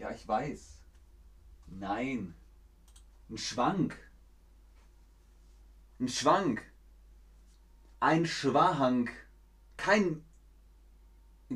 Ja, ich weiß. Nein. Ein Schwank. Ein Schwank. Ein Schwahank. Kein.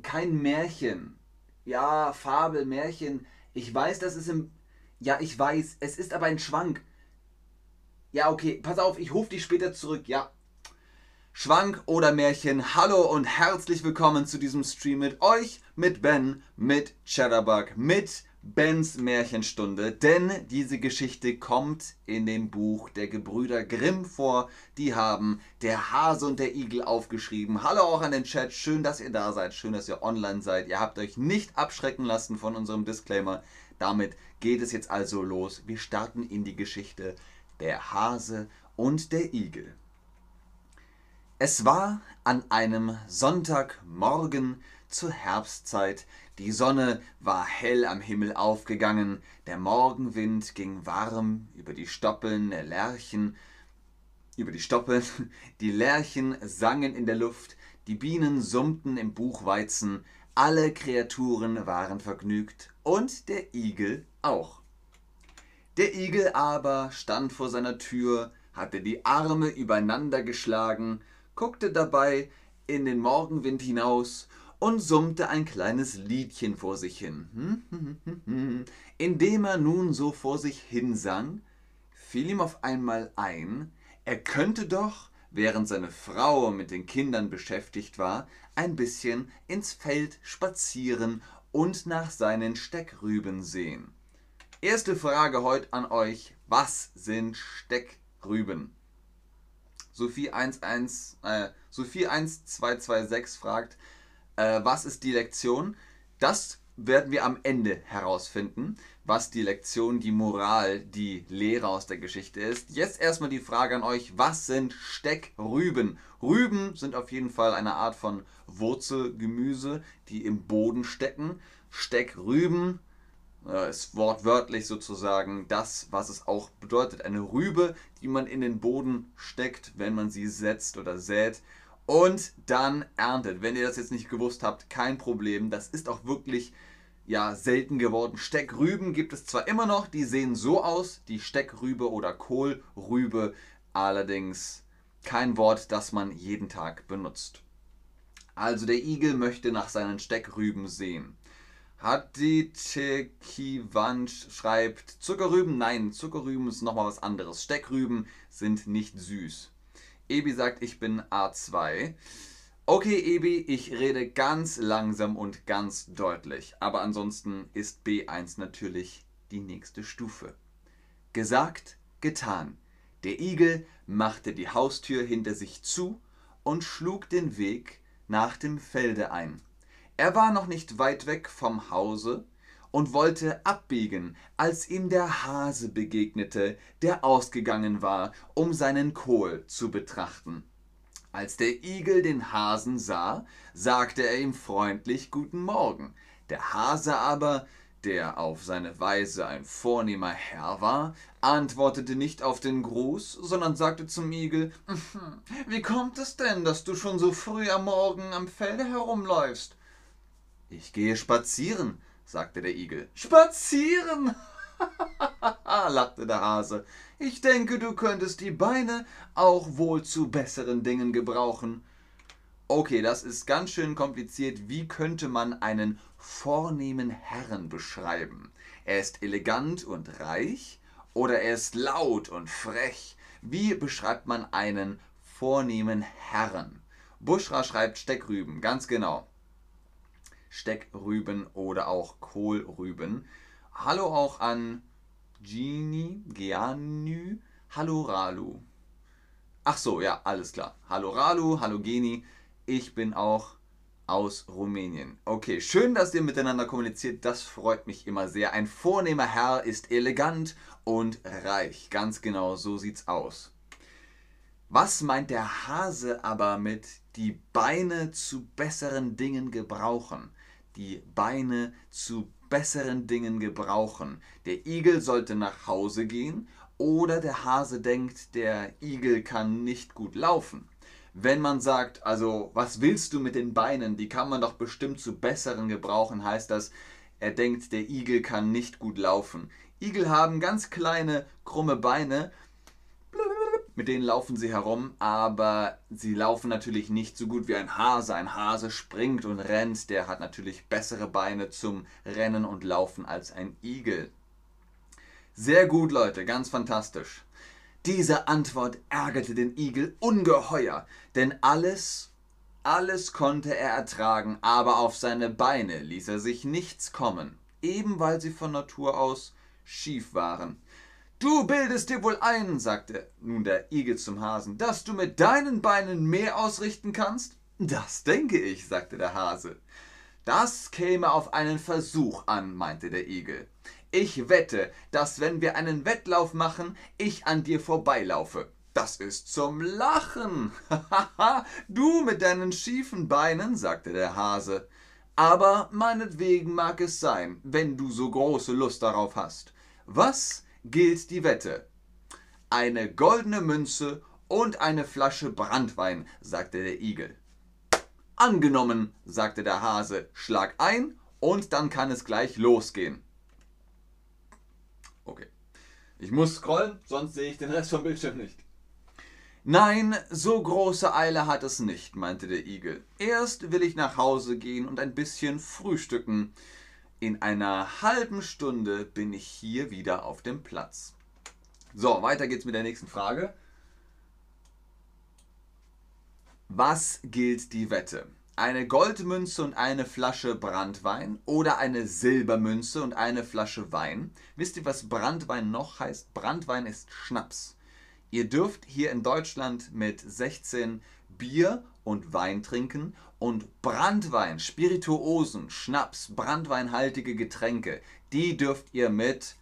Kein Märchen. Ja, Fabel, Märchen. Ich weiß, das ist im. Ja, ich weiß. Es ist aber ein Schwank. Ja, okay. Pass auf, ich rufe dich später zurück. Ja. Schwank oder Märchen. Hallo und herzlich willkommen zu diesem Stream mit euch, mit Ben, mit Cheddarbug, mit Bens Märchenstunde, denn diese Geschichte kommt in dem Buch der Gebrüder Grimm vor. Die haben Der Hase und der Igel aufgeschrieben. Hallo auch an den Chat, schön, dass ihr da seid, schön, dass ihr online seid. Ihr habt euch nicht abschrecken lassen von unserem Disclaimer. Damit geht es jetzt also los. Wir starten in die Geschichte Der Hase und der Igel. Es war an einem Sonntagmorgen zur Herbstzeit, die Sonne war hell am Himmel aufgegangen, der Morgenwind ging warm über die Stoppeln der Lerchen, über die Stoppeln, die Lerchen sangen in der Luft, die Bienen summten im Buchweizen, alle Kreaturen waren vergnügt. Und der Igel auch. Der Igel aber stand vor seiner Tür, hatte die Arme übereinander geschlagen, guckte dabei in den Morgenwind hinaus und summte ein kleines Liedchen vor sich hin. Indem er nun so vor sich hin sang, fiel ihm auf einmal ein, er könnte doch, während seine Frau mit den Kindern beschäftigt war, ein bisschen ins Feld spazieren und nach seinen Steckrüben sehen. Erste Frage heute an euch: Was sind Steckrüben? Sophie 11, äh, Sophie 1226 fragt, äh, was ist die Lektion? Das werden wir am Ende herausfinden, was die Lektion, die Moral, die Lehre aus der Geschichte ist. Jetzt erstmal die Frage an euch, was sind Steckrüben? Rüben sind auf jeden Fall eine Art von Wurzelgemüse, die im Boden stecken. Steckrüben äh, ist wortwörtlich sozusagen das, was es auch bedeutet. Eine Rübe, die man in den Boden steckt, wenn man sie setzt oder sät und dann erntet. Wenn ihr das jetzt nicht gewusst habt, kein Problem. Das ist auch wirklich ja, selten geworden. Steckrüben gibt es zwar immer noch, die sehen so aus, die Steckrübe oder Kohlrübe, allerdings kein Wort, das man jeden Tag benutzt. Also der Igel möchte nach seinen Steckrüben sehen. Haditekivanch schreibt Zuckerrüben. Nein, Zuckerrüben ist nochmal was anderes. Steckrüben sind nicht süß. Ebi sagt, ich bin A2. Okay, Ebi, ich rede ganz langsam und ganz deutlich. Aber ansonsten ist B1 natürlich die nächste Stufe. Gesagt, getan. Der Igel machte die Haustür hinter sich zu und schlug den Weg nach dem Felde ein. Er war noch nicht weit weg vom Hause, und wollte abbiegen, als ihm der Hase begegnete, der ausgegangen war, um seinen Kohl zu betrachten. Als der Igel den Hasen sah, sagte er ihm freundlich Guten Morgen. Der Hase aber, der auf seine Weise ein vornehmer Herr war, antwortete nicht auf den Gruß, sondern sagte zum Igel mhm, Wie kommt es denn, dass du schon so früh am Morgen am Felde herumläufst? Ich gehe spazieren, sagte der Igel. Spazieren! lachte der Hase. Ich denke, du könntest die Beine auch wohl zu besseren Dingen gebrauchen. Okay, das ist ganz schön kompliziert. Wie könnte man einen vornehmen Herrn beschreiben? Er ist elegant und reich oder er ist laut und frech? Wie beschreibt man einen vornehmen Herrn? Buschra schreibt Steckrüben, ganz genau. Steckrüben oder auch Kohlrüben. Hallo auch an Gini, Geanü, Hallo Ralu. Ach so, ja, alles klar. Hallo Ralu, hallo Geni. Ich bin auch aus Rumänien. Okay, schön, dass ihr miteinander kommuniziert. Das freut mich immer sehr. Ein vornehmer Herr ist elegant und reich. Ganz genau, so sieht's aus. Was meint der Hase aber mit die Beine zu besseren Dingen gebrauchen? Die Beine zu besseren Dingen gebrauchen. Der Igel sollte nach Hause gehen oder der Hase denkt, der Igel kann nicht gut laufen. Wenn man sagt, also was willst du mit den Beinen, die kann man doch bestimmt zu besseren gebrauchen, heißt das, Er denkt, der Igel kann nicht gut laufen. Igel haben ganz kleine, krumme Beine, mit denen laufen sie herum, aber sie laufen natürlich nicht so gut wie ein Hase. Ein Hase springt und rennt, der hat natürlich bessere Beine zum Rennen und Laufen als ein Igel. Sehr gut, Leute, ganz fantastisch. Diese Antwort ärgerte den Igel ungeheuer, denn alles, alles konnte er ertragen, aber auf seine Beine ließ er sich nichts kommen, eben weil sie von Natur aus schief waren. Du bildest dir wohl ein, sagte nun der Igel zum Hasen, dass du mit deinen Beinen mehr ausrichten kannst? Das denke ich, sagte der Hase. Das käme auf einen Versuch an, meinte der Igel. Ich wette, dass wenn wir einen Wettlauf machen, ich an dir vorbeilaufe. Das ist zum Lachen. du mit deinen schiefen Beinen, sagte der Hase. Aber meinetwegen mag es sein, wenn du so große Lust darauf hast. Was gilt die Wette? Eine goldene Münze und eine Flasche Brandwein, sagte der Igel. Angenommen, sagte der Hase, schlag ein und dann kann es gleich losgehen. Okay. Ich muss scrollen, sonst sehe ich den Rest vom Bildschirm nicht. Nein, so große Eile hat es nicht, meinte der Igel. Erst will ich nach Hause gehen und ein bisschen frühstücken. In einer halben Stunde bin ich hier wieder auf dem Platz. So, weiter geht's mit der nächsten Frage. Was gilt die Wette? eine Goldmünze und eine Flasche Brandwein oder eine Silbermünze und eine Flasche Wein. Wisst ihr, was Brandwein noch heißt? Brandwein ist Schnaps. Ihr dürft hier in Deutschland mit 16 Bier und Wein trinken und Brandwein, Spirituosen, Schnaps, brandweinhaltige Getränke, die dürft ihr mit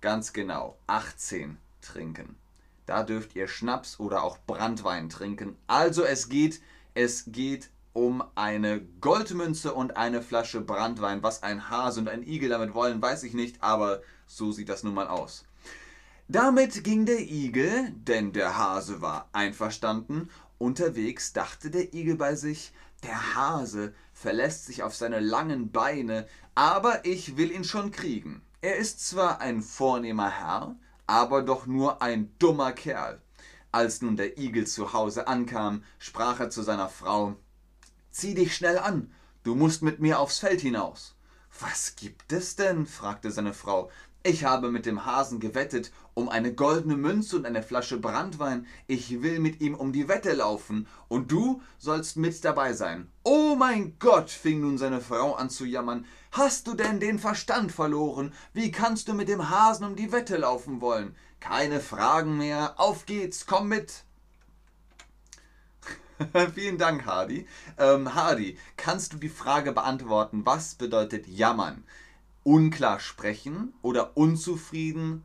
ganz genau 18 trinken. Da dürft ihr Schnaps oder auch Brandwein trinken. Also es geht, es geht um eine Goldmünze und eine Flasche Brandwein. Was ein Hase und ein Igel damit wollen, weiß ich nicht, aber so sieht das nun mal aus. Damit ging der Igel, denn der Hase war einverstanden. Unterwegs dachte der Igel bei sich, der Hase verlässt sich auf seine langen Beine, aber ich will ihn schon kriegen. Er ist zwar ein vornehmer Herr, aber doch nur ein dummer Kerl. Als nun der Igel zu Hause ankam, sprach er zu seiner Frau Zieh dich schnell an, du musst mit mir aufs Feld hinaus. Was gibt es denn? fragte seine Frau. Ich habe mit dem Hasen gewettet um eine goldene Münze und eine Flasche Brandwein. Ich will mit ihm um die Wette laufen, und du sollst mit dabei sein. Oh mein Gott, fing nun seine Frau an zu jammern. Hast du denn den Verstand verloren? Wie kannst du mit dem Hasen um die Wette laufen wollen? Keine Fragen mehr, auf geht's, komm mit. Vielen Dank, Hardy. Ähm, Hardy, kannst du die Frage beantworten, was bedeutet jammern? Unklar sprechen oder unzufrieden,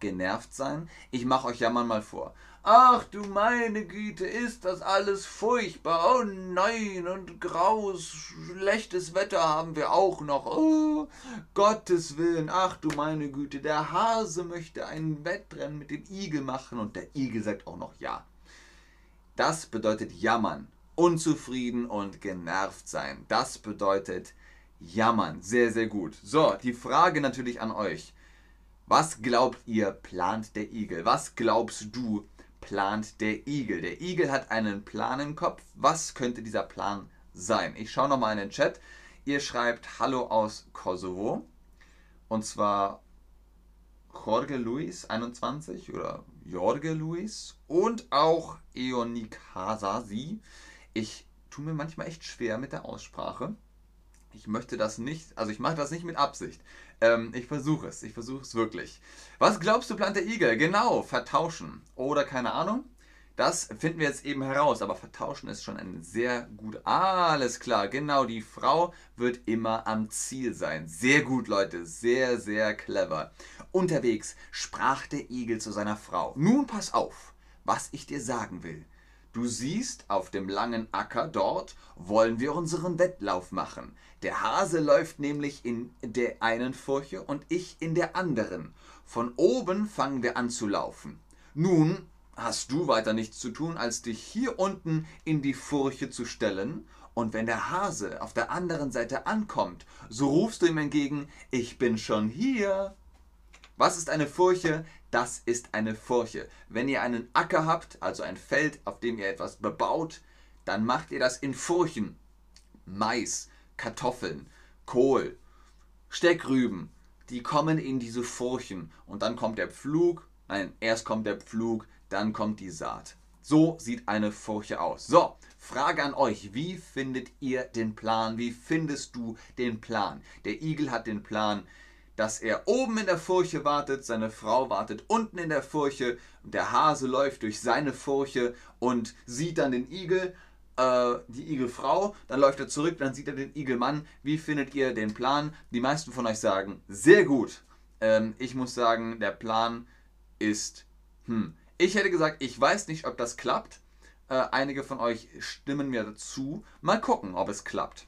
genervt sein? Ich mache euch jammern mal vor. Ach du meine Güte, ist das alles furchtbar. Oh nein, und graues, schlechtes Wetter haben wir auch noch. Oh, Gottes Willen, ach du meine Güte, der Hase möchte ein Wettrennen mit dem Igel machen und der Igel sagt auch noch ja. Das bedeutet jammern. Unzufrieden und genervt sein. Das bedeutet jammern. Sehr, sehr gut. So, die Frage natürlich an euch. Was glaubt ihr, plant der Igel? Was glaubst du, plant der Igel? Der Igel hat einen Plan im Kopf. Was könnte dieser Plan sein? Ich schaue nochmal in den Chat. Ihr schreibt Hallo aus Kosovo. Und zwar Jorge Luis 21 oder Jorge Luis und auch Eonik Hasasi. Ich tue mir manchmal echt schwer mit der Aussprache. Ich möchte das nicht, also ich mache das nicht mit Absicht. Ähm, ich versuche es, ich versuche es wirklich. Was glaubst du, plant der Igel? Genau, vertauschen. Oder keine Ahnung. Das finden wir jetzt eben heraus, aber vertauschen ist schon ein sehr gut. Alles klar, genau, die Frau wird immer am Ziel sein. Sehr gut, Leute, sehr, sehr clever. Unterwegs sprach der Igel zu seiner Frau. Nun pass auf, was ich dir sagen will. Du siehst, auf dem langen Acker dort wollen wir unseren Wettlauf machen. Der Hase läuft nämlich in der einen Furche und ich in der anderen. Von oben fangen wir an zu laufen. Nun hast du weiter nichts zu tun, als dich hier unten in die Furche zu stellen Und wenn der Hase auf der anderen Seite ankommt, so rufst du ihm entgegen, ich bin schon hier. Was ist eine Furche? Das ist eine Furche. Wenn ihr einen Acker habt, also ein Feld, auf dem ihr etwas bebaut, dann macht ihr das in Furchen. Mais, Kartoffeln, Kohl, Steckrüben, die kommen in diese Furchen und dann kommt der Pflug, nein, erst kommt der Pflug, dann kommt die Saat. So sieht eine Furche aus. So, Frage an euch, wie findet ihr den Plan? Wie findest du den Plan? Der Igel hat den Plan, dass er oben in der Furche wartet, seine Frau wartet unten in der Furche, der Hase läuft durch seine Furche und sieht dann den Igel, äh, die Igelfrau, dann läuft er zurück, dann sieht er den Igelmann. Wie findet ihr den Plan? Die meisten von euch sagen, sehr gut. Ähm, ich muss sagen, der Plan ist, hm, ich hätte gesagt, ich weiß nicht, ob das klappt. Äh, einige von euch stimmen mir dazu. Mal gucken, ob es klappt.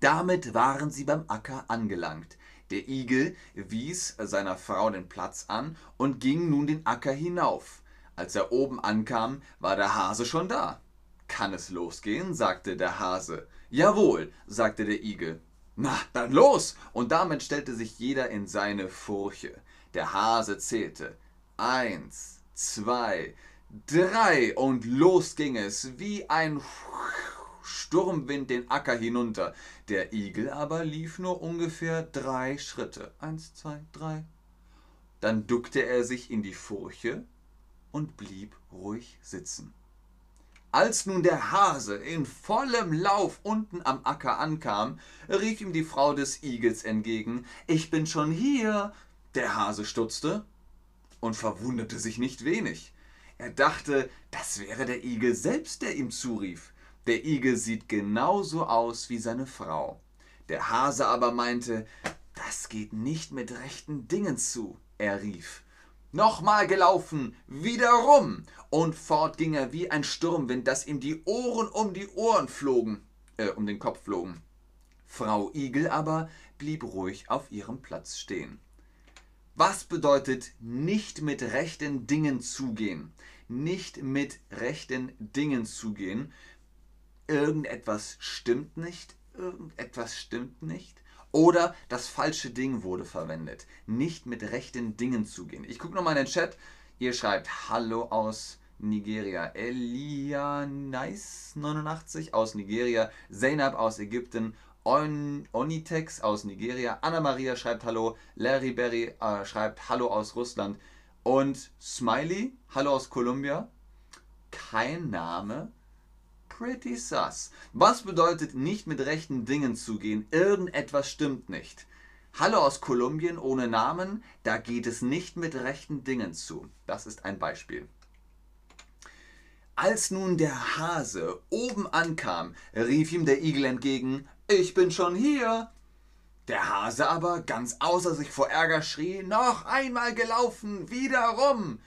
Damit waren sie beim Acker angelangt. Der Igel wies seiner Frau den Platz an und ging nun den Acker hinauf. Als er oben ankam, war der Hase schon da. Kann es losgehen? sagte der Hase. Jawohl, sagte der Igel. Na, dann los! Und damit stellte sich jeder in seine Furche. Der Hase zählte. Eins, zwei, drei und los ging es wie ein Sturmwind den Acker hinunter. Der Igel aber lief nur ungefähr drei Schritte. Eins, zwei, drei. Dann duckte er sich in die Furche und blieb ruhig sitzen. Als nun der Hase in vollem Lauf unten am Acker ankam, rief ihm die Frau des Igels entgegen, Ich bin schon hier. Der Hase stutzte und verwunderte sich nicht wenig. Er dachte, das wäre der Igel selbst, der ihm zurief. Der Igel sieht genauso aus wie seine Frau. Der Hase aber meinte, das geht nicht mit rechten Dingen zu. Er rief, Nochmal gelaufen, wieder rum. Und fort ging er wie ein Sturmwind, dass ihm die Ohren um die Ohren flogen, äh, um den Kopf flogen. Frau Igel aber blieb ruhig auf ihrem Platz stehen. Was bedeutet nicht mit rechten Dingen zugehen? Nicht mit rechten Dingen zugehen. Irgendetwas stimmt nicht, irgendetwas stimmt nicht. Oder das falsche Ding wurde verwendet. Nicht mit rechten Dingen zugehen. Ich gucke nochmal in den Chat. Ihr schreibt Hallo aus Nigeria. Elia Nice 89 aus Nigeria. Zainab aus Ägypten. On Onitex aus Nigeria. Anna Maria schreibt Hallo. Larry Berry äh, schreibt Hallo aus Russland. Und Smiley, Hallo aus Kolumbia. Kein Name. Pretty sus. Was bedeutet nicht mit rechten Dingen zugehen? Irgendetwas stimmt nicht. Hallo aus Kolumbien ohne Namen, da geht es nicht mit rechten Dingen zu. Das ist ein Beispiel. Als nun der Hase oben ankam, rief ihm der Igel entgegen, ich bin schon hier. Der Hase aber, ganz außer sich vor Ärger, schrie, noch einmal gelaufen, wieder rum.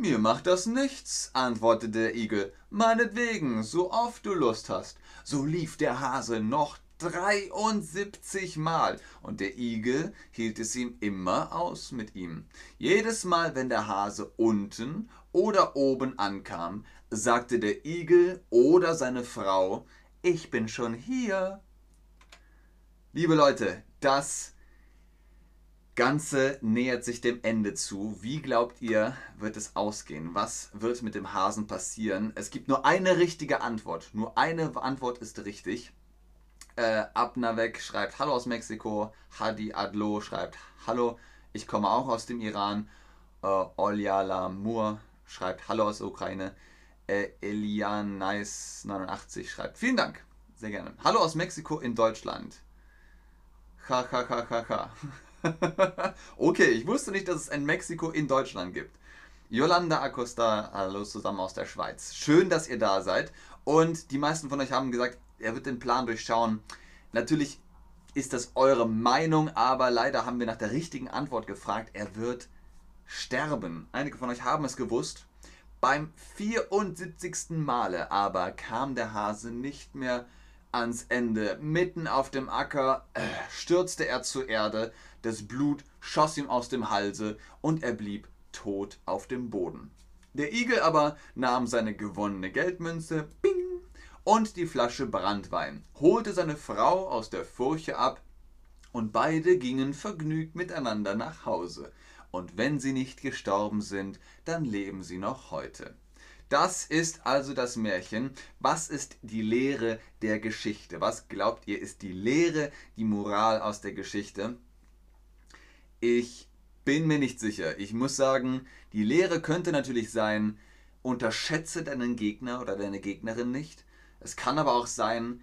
Mir macht das nichts, antwortete der Igel, meinetwegen, so oft du Lust hast. So lief der Hase noch 73 Mal und der Igel hielt es ihm immer aus mit ihm. Jedes Mal, wenn der Hase unten oder oben ankam, sagte der Igel oder seine Frau, ich bin schon hier. Liebe Leute, das Ganze nähert sich dem Ende zu. Wie glaubt ihr, wird es ausgehen? Was wird mit dem Hasen passieren? Es gibt nur eine richtige Antwort. Nur eine Antwort ist richtig. Äh, Abnavek schreibt Hallo aus Mexiko. Hadi Adlo schreibt Hallo, ich komme auch aus dem Iran. Äh, Olyala Mur schreibt Hallo aus der Ukraine. Äh, Elian Nice 89 schreibt Vielen Dank, sehr gerne. Hallo aus Mexiko in Deutschland. Ha ha ha ha ha. okay, ich wusste nicht, dass es ein Mexiko in Deutschland gibt. Yolanda Acosta, hallo zusammen aus der Schweiz. Schön, dass ihr da seid. Und die meisten von euch haben gesagt, er wird den Plan durchschauen. Natürlich ist das eure Meinung, aber leider haben wir nach der richtigen Antwort gefragt. Er wird sterben. Einige von euch haben es gewusst. Beim 74. Male aber kam der Hase nicht mehr ans Ende. Mitten auf dem Acker äh, stürzte er zur Erde, das Blut schoss ihm aus dem Halse und er blieb tot auf dem Boden. Der Igel aber nahm seine gewonnene Geldmünze, bing, und die Flasche Brandwein, holte seine Frau aus der Furche ab, und beide gingen vergnügt miteinander nach Hause. Und wenn sie nicht gestorben sind, dann leben sie noch heute. Das ist also das Märchen. Was ist die Lehre der Geschichte? Was glaubt ihr ist die Lehre, die Moral aus der Geschichte? Ich bin mir nicht sicher. Ich muss sagen, die Lehre könnte natürlich sein, unterschätze deinen Gegner oder deine Gegnerin nicht. Es kann aber auch sein,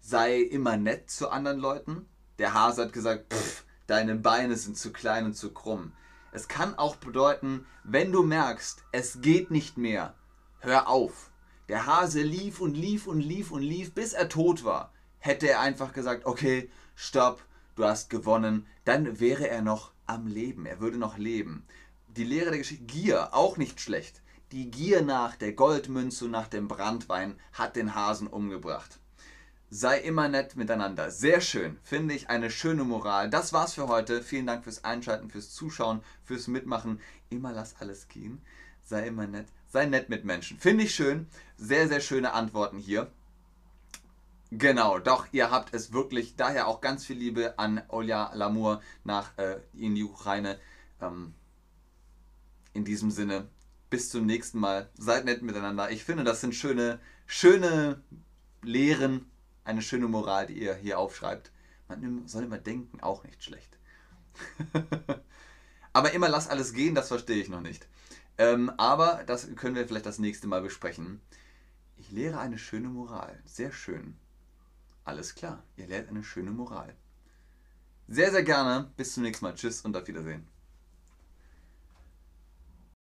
sei immer nett zu anderen Leuten. Der Hase hat gesagt, pff, deine Beine sind zu klein und zu krumm. Es kann auch bedeuten, wenn du merkst, es geht nicht mehr, hör auf. Der Hase lief und lief und lief und lief, bis er tot war. Hätte er einfach gesagt, okay, stopp, du hast gewonnen, dann wäre er noch am Leben, er würde noch leben. Die Lehre der Geschichte, Gier, auch nicht schlecht. Die Gier nach der Goldmünze nach dem Brandwein hat den Hasen umgebracht. Sei immer nett miteinander. Sehr schön. Finde ich eine schöne Moral. Das war's für heute. Vielen Dank fürs Einschalten, fürs Zuschauen, fürs Mitmachen. Immer lass alles gehen. Sei immer nett. Sei nett mit Menschen. Finde ich schön. Sehr, sehr schöne Antworten hier. Genau, doch, ihr habt es wirklich. Daher auch ganz viel Liebe an Olja Lamour nach äh, in die Ukraine. Ähm, in diesem Sinne, bis zum nächsten Mal. Seid nett miteinander. Ich finde, das sind schöne, schöne Lehren eine schöne Moral, die ihr hier aufschreibt. Man soll immer denken, auch nicht schlecht. aber immer lass alles gehen, das verstehe ich noch nicht. Ähm, aber das können wir vielleicht das nächste Mal besprechen. Ich lehre eine schöne Moral. Sehr schön. Alles klar, ihr lehrt eine schöne Moral. Sehr, sehr gerne. Bis zum nächsten Mal. Tschüss und auf Wiedersehen.